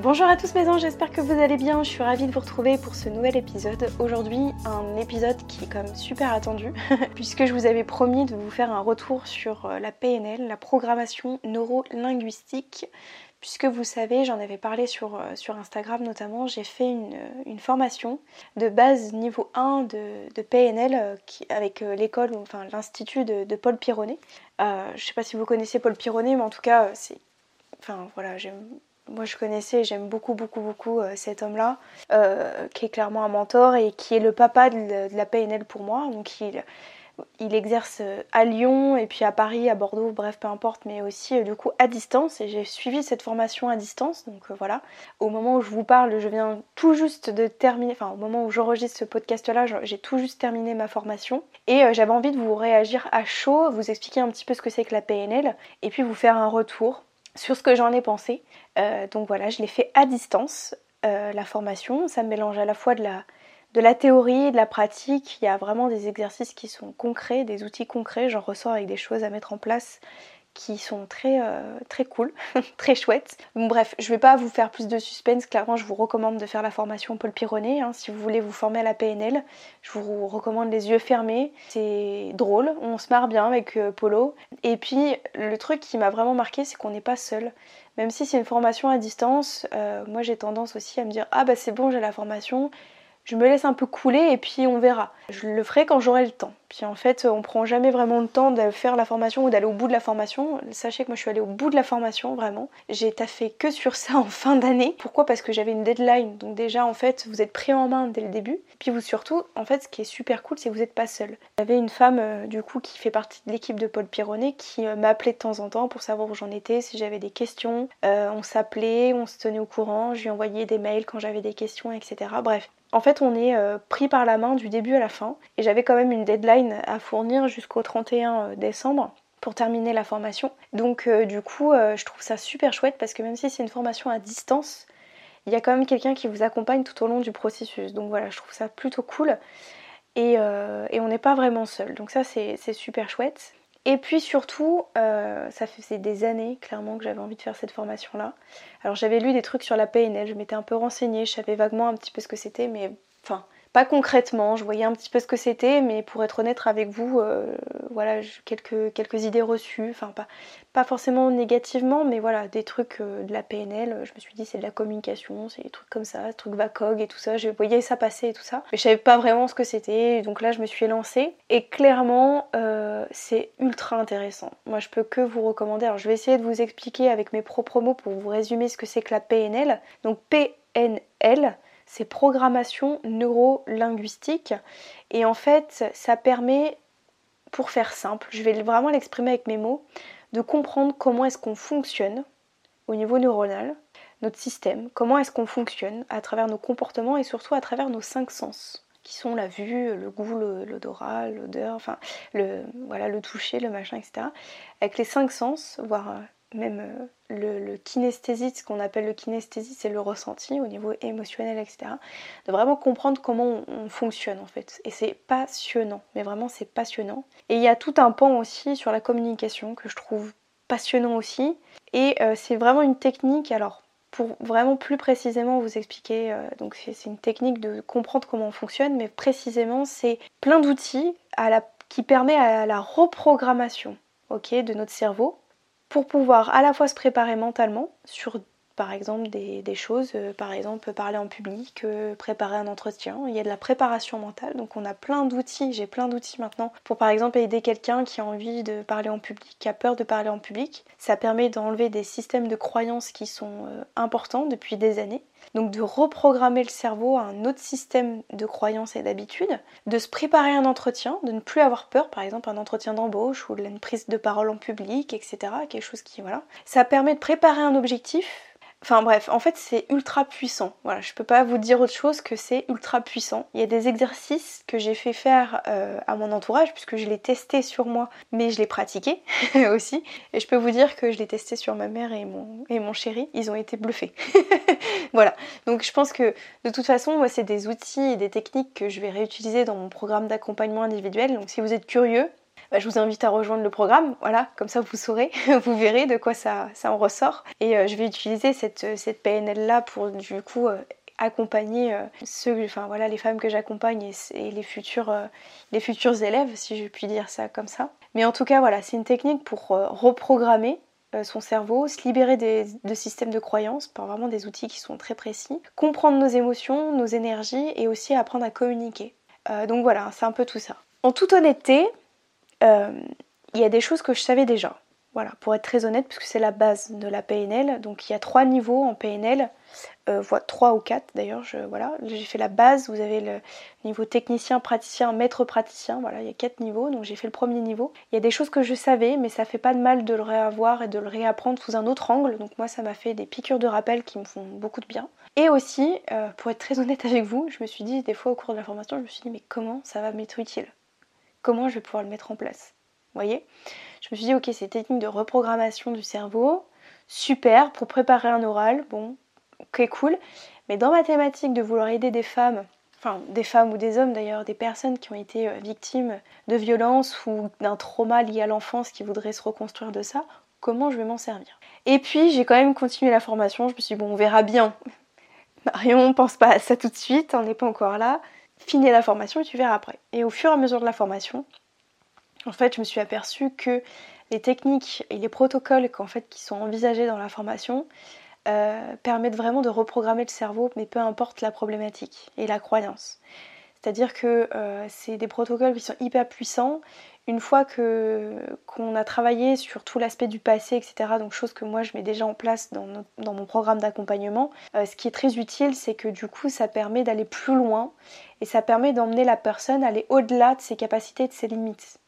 Bonjour à tous mes anges, j'espère que vous allez bien. Je suis ravie de vous retrouver pour ce nouvel épisode. Aujourd'hui, un épisode qui est même super attendu, puisque je vous avais promis de vous faire un retour sur euh, la PNL, la programmation neuro-linguistique. Puisque vous savez, j'en avais parlé sur, euh, Instagram notamment, j'ai fait une, euh, formation de base niveau 1 de, PNL avec l'école, enfin l'institut de, Paul Pironnet. je ne sais pas si vous connaissez Paul Pironnet, mais en tout cas, c'est. Enfin voilà, j'aime moi je connaissais, j'aime beaucoup beaucoup beaucoup euh, cet homme-là, euh, qui est clairement un mentor et qui est le papa de, la PNL pour moi. Donc il, exerce euh, à Lyon et puis à Paris, à Bordeaux, bref peu importe, mais aussi du coup à distance. Et j'ai suivi cette formation à distance. Donc voilà, au moment où je vous parle, je viens tout juste de terminer, enfin au moment où j'enregistre ce podcast-là, j'ai tout juste terminé ma formation. Et j'avais envie de vous réagir à chaud, vous expliquer un petit peu ce que c'est que la PNL et puis vous faire un retour sur ce que j'en ai pensé. Euh, donc voilà, je l'ai fait à distance, euh, la formation. Ça mélange à la fois de la, de la théorie, de la pratique. Il y a vraiment des exercices qui sont concrets, des outils concrets. J'en ressors avec des choses à mettre en place qui sont très, euh, très cool, très chouettes. bref, je vais pas vous faire plus de suspense, clairement je vous recommande de faire la formation Paul Pironnet, hein. si vous voulez vous former à la PNL, je vous recommande les yeux fermés, c'est drôle, on se marre bien avec euh, Polo. Et puis le truc qui m'a vraiment marqué c'est qu'on n'est pas seul. Même si c'est une formation à distance, euh, moi j'ai tendance aussi à me dire ah bah c'est bon j'ai la formation, je me laisse un peu couler et puis on verra. Je le ferai quand j'aurai le temps. Puis en fait, on prend jamais vraiment le temps de faire la formation ou d'aller au bout de la formation. Sachez que moi je suis allée au bout de la formation vraiment. J'ai taffé que sur ça en fin d'année. Pourquoi? Parce que j'avais une deadline. Donc déjà en fait, vous êtes pris en main dès le début. Puis vous surtout, en fait, ce qui est super cool, c'est que vous n'êtes pas seul. J'avais une femme euh, du coup qui fait partie de l'équipe de Paul Pironnet qui euh, m'appelait de temps en temps pour savoir où j'en étais, si j'avais des questions. Euh, on s'appelait, on se tenait au courant. Je lui envoyais des mails quand j'avais des questions, etc. Bref, en fait, on est euh, pris par la main du début à la fin. Et j'avais quand même une deadline à fournir jusqu'au 31 euh, décembre pour terminer la formation. Donc euh, du coup, je trouve ça super chouette parce que même si c'est une formation à distance, il y a quand même quelqu'un qui vous accompagne tout au long du processus. Donc voilà, je trouve ça plutôt cool. Et, et on n'est pas vraiment seul. Donc ça, c'est super chouette. Et puis surtout, euh, ça faisait des années clairement que j'avais envie de faire cette formation-là. Alors j'avais lu des trucs sur la PNL, je m'étais un peu renseignée, je savais vaguement un petit peu ce que c'était, mais enfin, concrètement, je voyais un petit peu ce que c'était, mais pour être honnête avec vous, euh, voilà, quelques, quelques idées reçues, enfin pas, pas forcément négativement, mais voilà, des trucs euh, de la PNL, je me suis dit c'est de la communication, c'est des trucs comme ça, des trucs VACOG et tout ça, je voyais ça passer et tout ça, mais je savais pas vraiment ce que c'était, donc là je me suis lancée, et clairement euh, c'est ultra intéressant. Moi je peux que vous recommander, alors je vais essayer de vous expliquer avec mes propres mots pour vous résumer ce que c'est que la PNL, donc PNL, c'est programmation neuro-linguistique. Et en fait, ça permet, pour faire simple, je vais vraiment l'exprimer avec mes mots, de comprendre comment est-ce qu'on fonctionne au niveau neuronal, notre système, comment est-ce qu'on fonctionne à travers nos comportements et surtout à travers nos cinq sens qui sont la vue, le goût, l'odorat, l'odeur, enfin le, voilà, le toucher, le machin, etc. Avec les cinq sens, voire même euh, le, kinesthésie, ce qu'on appelle le kinesthésie, c'est le ressenti au niveau émotionnel, etc. De vraiment comprendre comment on, fonctionne en fait. Et c'est passionnant, mais vraiment c'est passionnant. Et il y a tout un pan aussi sur la communication que je trouve passionnant aussi. Et euh, c'est vraiment une technique, alors pour vraiment plus précisément vous expliquer, euh, donc c'est une technique de comprendre comment on fonctionne, mais précisément c'est plein d'outils qui permet à la reprogrammation ok, de notre cerveau pour pouvoir à la fois se préparer mentalement sur par exemple des, choses, euh, par exemple parler en public, euh, préparer un entretien. Il y a de la préparation mentale, donc on a plein d'outils, j'ai plein d'outils maintenant pour par exemple aider quelqu'un qui a envie de parler en public, qui a peur de parler en public. Ça permet d'enlever des systèmes de croyances qui sont euh, importants depuis des années. Donc de reprogrammer le cerveau à un autre système de croyances et d'habitudes, de se préparer un entretien, de ne plus avoir peur, par exemple un entretien d'embauche ou une prise de parole en public, etc. Quelque chose qui voilà. Ça permet de préparer un objectif Enfin bref, en fait c'est ultra puissant. Voilà, je peux pas vous dire autre chose que c'est ultra puissant. Il y a des exercices que j'ai fait faire euh, à mon entourage puisque je l'ai testé sur moi, mais je l'ai pratiqué aussi. Et je peux vous dire que je l'ai testé sur ma mère et mon, et mon chéri. Ils ont été bluffés. voilà. Donc je pense que de toute façon, moi c'est des outils et des techniques que je vais réutiliser dans mon programme d'accompagnement individuel. Donc si vous êtes curieux, bah, je vous invite à rejoindre le programme. Voilà, comme ça vous saurez, vous verrez de quoi ça, en ressort. Et euh, je vais utiliser cette, cette PNL là pour du coup euh, accompagner euh, ceux, enfin voilà, les femmes que j'accompagne et, les futurs, élèves, si je puis dire ça comme ça. Mais en tout cas, voilà, c'est une technique pour reprogrammer son cerveau, se libérer des, de systèmes de croyances par vraiment des outils qui sont très précis, comprendre nos émotions, nos énergies et aussi apprendre à communiquer. donc voilà, c'est un peu tout ça. En toute honnêteté, euh, il y a des choses que je savais déjà. Voilà, pour être très honnête, puisque c'est la base de la PNL. Donc il y a trois niveaux en PNL, euh, trois ou quatre d'ailleurs. voilà, j'ai fait la base. Vous avez le niveau technicien, praticien, maître praticien. Voilà, il y a quatre niveaux. Donc j'ai fait le premier niveau. Il y a des choses que je savais, mais ça fait pas de mal de le réavoir et de le réapprendre sous un autre angle. Donc moi, ça m'a fait des piqûres de rappel qui me font beaucoup de bien. Et aussi, euh, pour être très honnête avec vous, je me suis dit des fois au cours de la formation, je me suis dit mais comment ça va m'être utile? Comment je vais pouvoir le mettre en place. Vous voyez? Je me suis dit, ok, c'est technique de reprogrammation du cerveau, super, pour préparer un oral, bon, ok, cool. Mais dans ma thématique de vouloir aider des femmes, enfin des femmes ou des hommes d'ailleurs, des personnes qui ont été euh, victimes de violences ou d'un trauma lié à l'enfance qui voudraient se reconstruire de ça, comment je vais m'en servir? Et puis j'ai quand même continué la formation, je me suis dit, bon, on verra bien. Marion, pense pas à ça tout de suite, on n'est pas encore là finis la formation et tu verras après. Et au fur et à mesure de la formation, en fait, je me suis aperçue que les techniques et les protocoles fait, qui sont envisagés dans la formation euh, permettent vraiment de reprogrammer le cerveau, mais peu importe la problématique et la croyance. C'est-à-dire que euh, c'est des protocoles qui sont hyper puissants une fois que qu'on a travaillé sur tout l'aspect du passé, etc., donc chose que moi je mets déjà en place dans, mon programme d'accompagnement, euh, ce qui est très utile, c'est que du coup ça permet d'aller plus loin et ça permet d'emmener la personne à aller au-delà de ses capacités et de ses limites.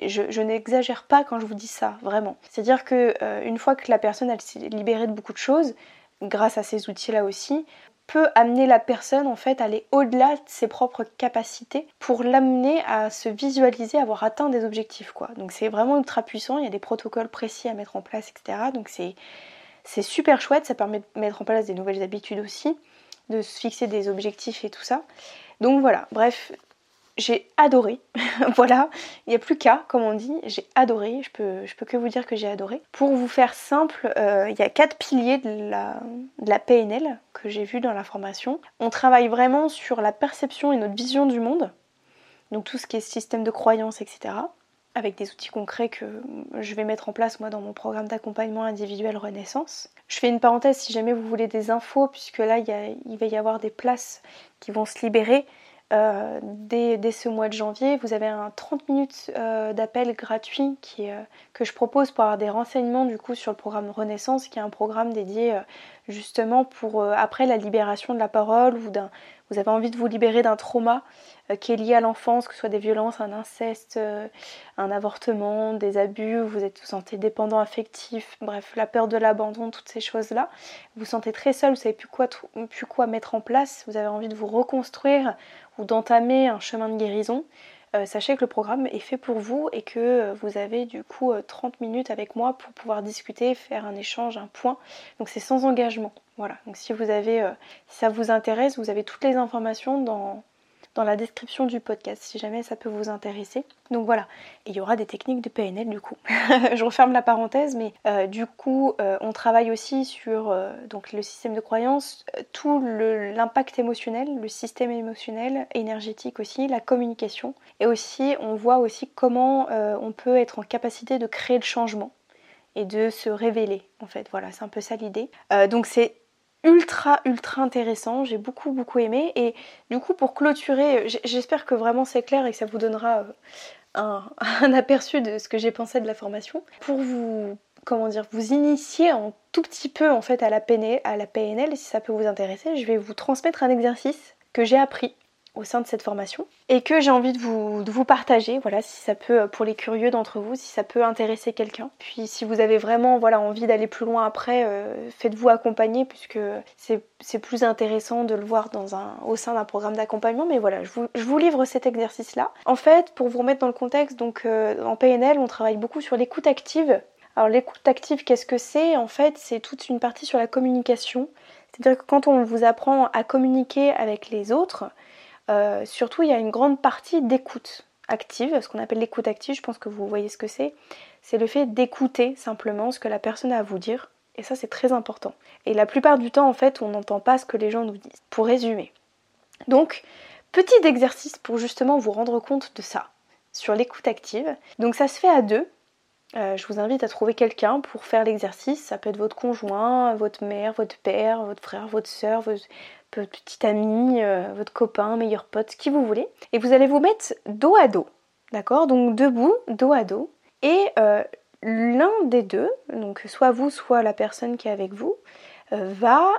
je, n'exagère pas quand je vous dis ça, vraiment. C'est-à-dire que euh, une fois que la personne s'est libérée de beaucoup de choses, grâce à ces outils-là aussi, peut amener la personne en fait à aller au-delà de ses propres capacités pour l'amener à se visualiser, avoir atteint des objectifs quoi. Donc c'est vraiment ultra puissant, il y a des protocoles précis à mettre en place, etc. Donc c'est super chouette, ça permet de mettre en place des nouvelles habitudes aussi, de se fixer des objectifs et tout ça. Donc voilà, bref, j'ai adoré. voilà, il n'y a plus qu'à, comme on dit, j'ai adoré. Je peux, je peux que vous dire que j'ai adoré. Pour vous faire simple, euh, il y a quatre piliers de la, de la PNL que j'ai vu dans la formation. On travaille vraiment sur la perception et notre vision du monde. Donc tout ce qui est système de croyance, etc. Avec des outils concrets que je vais mettre en place moi dans mon programme d'accompagnement individuel Renaissance. Je fais une parenthèse si jamais vous voulez des infos, puisque là il, il va y avoir des places qui vont se libérer. Euh, dès, ce mois de janvier, vous avez un 30 minutes euh, d'appel gratuit euh, que je propose pour avoir des renseignements du coup sur le programme Renaissance, qui est un programme dédié justement pour après la libération de la parole ou d'un vous avez envie de vous libérer d'un trauma qui est lié à l'enfance, que ce soit des violences, un inceste, un avortement, des abus, vous êtes vous sentez dépendant affectif, bref, la peur de l'abandon, toutes ces choses-là. Vous vous sentez très seul, vous savez plus quoi, plus quoi mettre en place, vous avez envie de vous reconstruire ou d'entamer un chemin de guérison, euh, sachez que le programme est fait pour vous et que euh, vous avez du coup 30 euh, minutes avec moi pour pouvoir discuter, faire un échange, un point. Donc c'est sans engagement. Voilà. Donc si vous avez, si ça vous intéresse, vous avez toutes les informations dans, dans la description du podcast si jamais ça peut vous intéresser. Donc voilà, il y aura des techniques de PNL du coup. je referme la parenthèse, mais euh, du coup euh, on travaille aussi sur euh, le système de croyance, tout l'impact émotionnel, le système émotionnel, énergétique aussi, la communication, et aussi on voit aussi comment on peut être en capacité de créer le changement et de se révéler en fait. Voilà, c'est un peu ça l'idée. donc c'est ultra ultra intéressant, j'ai beaucoup beaucoup aimé. Et du coup pour clôturer, j'espère que vraiment c'est clair et que ça vous donnera euh, un, aperçu de ce que j'ai pensé de la formation. Pour vous comment dire, vous initier un tout petit peu en fait à la PNL, à la PNL si ça peut vous intéresser, je vais vous transmettre un exercice que j'ai appris au sein de cette formation et que j'ai envie de vous, de vous partager, voilà, si ça peut, pour les curieux d'entre vous, si ça peut intéresser quelqu'un. Puis si vous avez vraiment voilà, envie d'aller plus loin après, euh, faites-vous accompagner puisque c'est plus intéressant de le voir dans un, au sein d'un programme d'accompagnement. Mais voilà, je vous, je vous, livre cet exercice-là. En fait, pour vous remettre dans le contexte, donc euh, en PNL, on travaille beaucoup sur l'écoute active. Alors l'écoute active, qu'est-ce que c'est? En fait, c'est toute une partie sur la communication. C'est-à-dire que quand on vous apprend à communiquer avec les autres, euh, surtout il y a une grande partie d'écoute active, ce qu'on appelle l'écoute active, je pense que vous voyez ce que c'est. C'est le fait d'écouter simplement ce que la personne a à vous dire. Et ça c'est très important. Et la plupart du temps en fait on n'entend pas ce que les gens nous disent. Pour résumer. Donc, petit exercice pour justement vous rendre compte de ça sur l'écoute active. Donc ça se fait à deux. Euh, je vous invite à trouver quelqu'un pour faire l'exercice. Ça peut être votre conjoint, votre mère, votre père, votre frère, votre soeur, votre petit ami, euh, votre copain, meilleur pote, qui vous voulez. Et vous allez vous mettre dos à dos. D'accord? Donc debout, dos à dos. Et euh, l'un des deux, donc soit vous, soit la personne qui est avec vous, va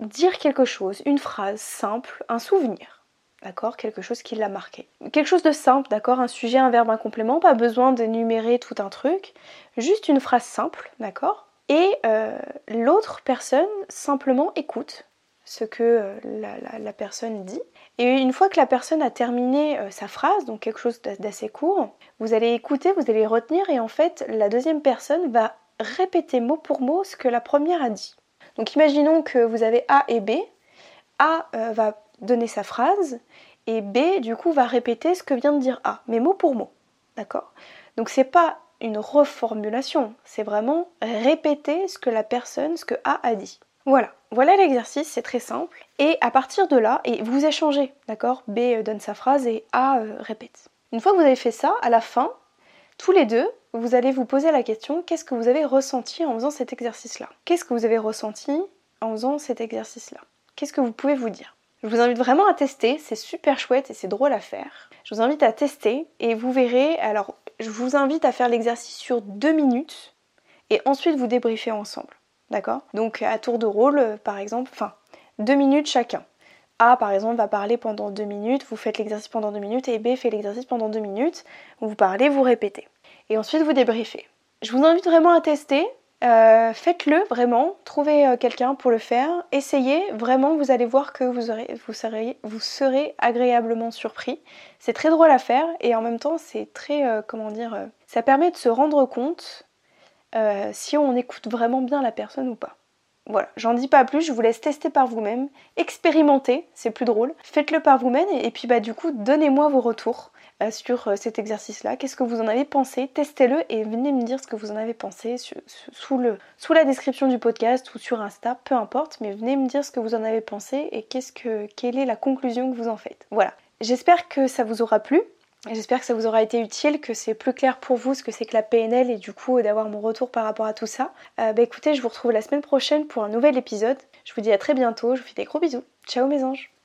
dire quelque chose, une phrase simple, un souvenir d'accord Quelque chose qui l'a marqué. Quelque chose de simple, d'accord Un sujet, un verbe, un complément, pas besoin d'énumérer tout un truc, juste une phrase simple, d'accord Et euh, l'autre personne simplement écoute ce que euh, la, personne dit. Et une fois que la personne a terminé euh, sa phrase, donc quelque chose d'assez court, vous allez écouter, vous allez retenir et en fait la deuxième personne va répéter mot pour mot ce que la première a dit. Donc imaginons que vous avez A et B. A va donner sa phrase et B du coup va répéter ce que vient de dire A, mais mot pour mot. D'accord? Donc c'est pas une reformulation, c'est vraiment répéter ce que la personne, ce que A a dit. Voilà, voilà l'exercice, c'est très simple. Et à partir de là, et vous échangez, d'accord? B euh, donne sa phrase et A euh, répète. Une fois que vous avez fait ça, à la fin, tous les deux, vous allez vous poser la question qu'est-ce que vous avez ressenti en faisant cet exercice-là? Qu'est-ce que vous avez ressenti en faisant cet exercice-là? Qu'est-ce que vous pouvez vous dire? Je vous invite vraiment à tester, c'est super chouette et c'est drôle à faire. Je vous invite à tester et vous verrez, alors je vous invite à faire l'exercice sur deux minutes et ensuite vous débriefer ensemble. D'accord? Donc à tour de rôle, par exemple, enfin, deux minutes chacun. A par exemple va parler pendant deux minutes, vous faites l'exercice pendant deux minutes et B fait l'exercice pendant deux minutes, vous parlez, vous répétez. Et ensuite vous débriefez. Je vous invite vraiment à tester, euh, faites-le vraiment, trouvez euh, quelqu'un pour le faire, essayez, vraiment vous allez voir que vous, serez, agréablement surpris. C'est très drôle à faire et en même temps c'est très, euh, comment dire, ça permet de se rendre compte si on écoute vraiment bien la personne ou pas. Voilà, j'en dis pas plus, je vous laisse tester par vous-même, expérimenter, c'est plus drôle, faites-le par vous-même et, et puis bah du coup donnez-moi vos retours. Euh, sur euh, cet exercice-là. Qu'est-ce que vous en avez pensé? Testez-le et venez me dire ce que vous en avez pensé sous, la description du podcast ou sur Insta, peu importe, mais venez me dire ce que vous en avez pensé et quelle est la conclusion que vous en faites. Voilà. J'espère que ça vous aura plu. J'espère que ça vous aura été utile, que c'est plus clair pour vous ce que c'est que la PNL et du coup d'avoir mon retour par rapport à tout ça. Euh, bah écoutez, je vous retrouve la semaine prochaine pour un nouvel épisode. Je vous dis à très bientôt, je vous fais des gros bisous. Ciao mes anges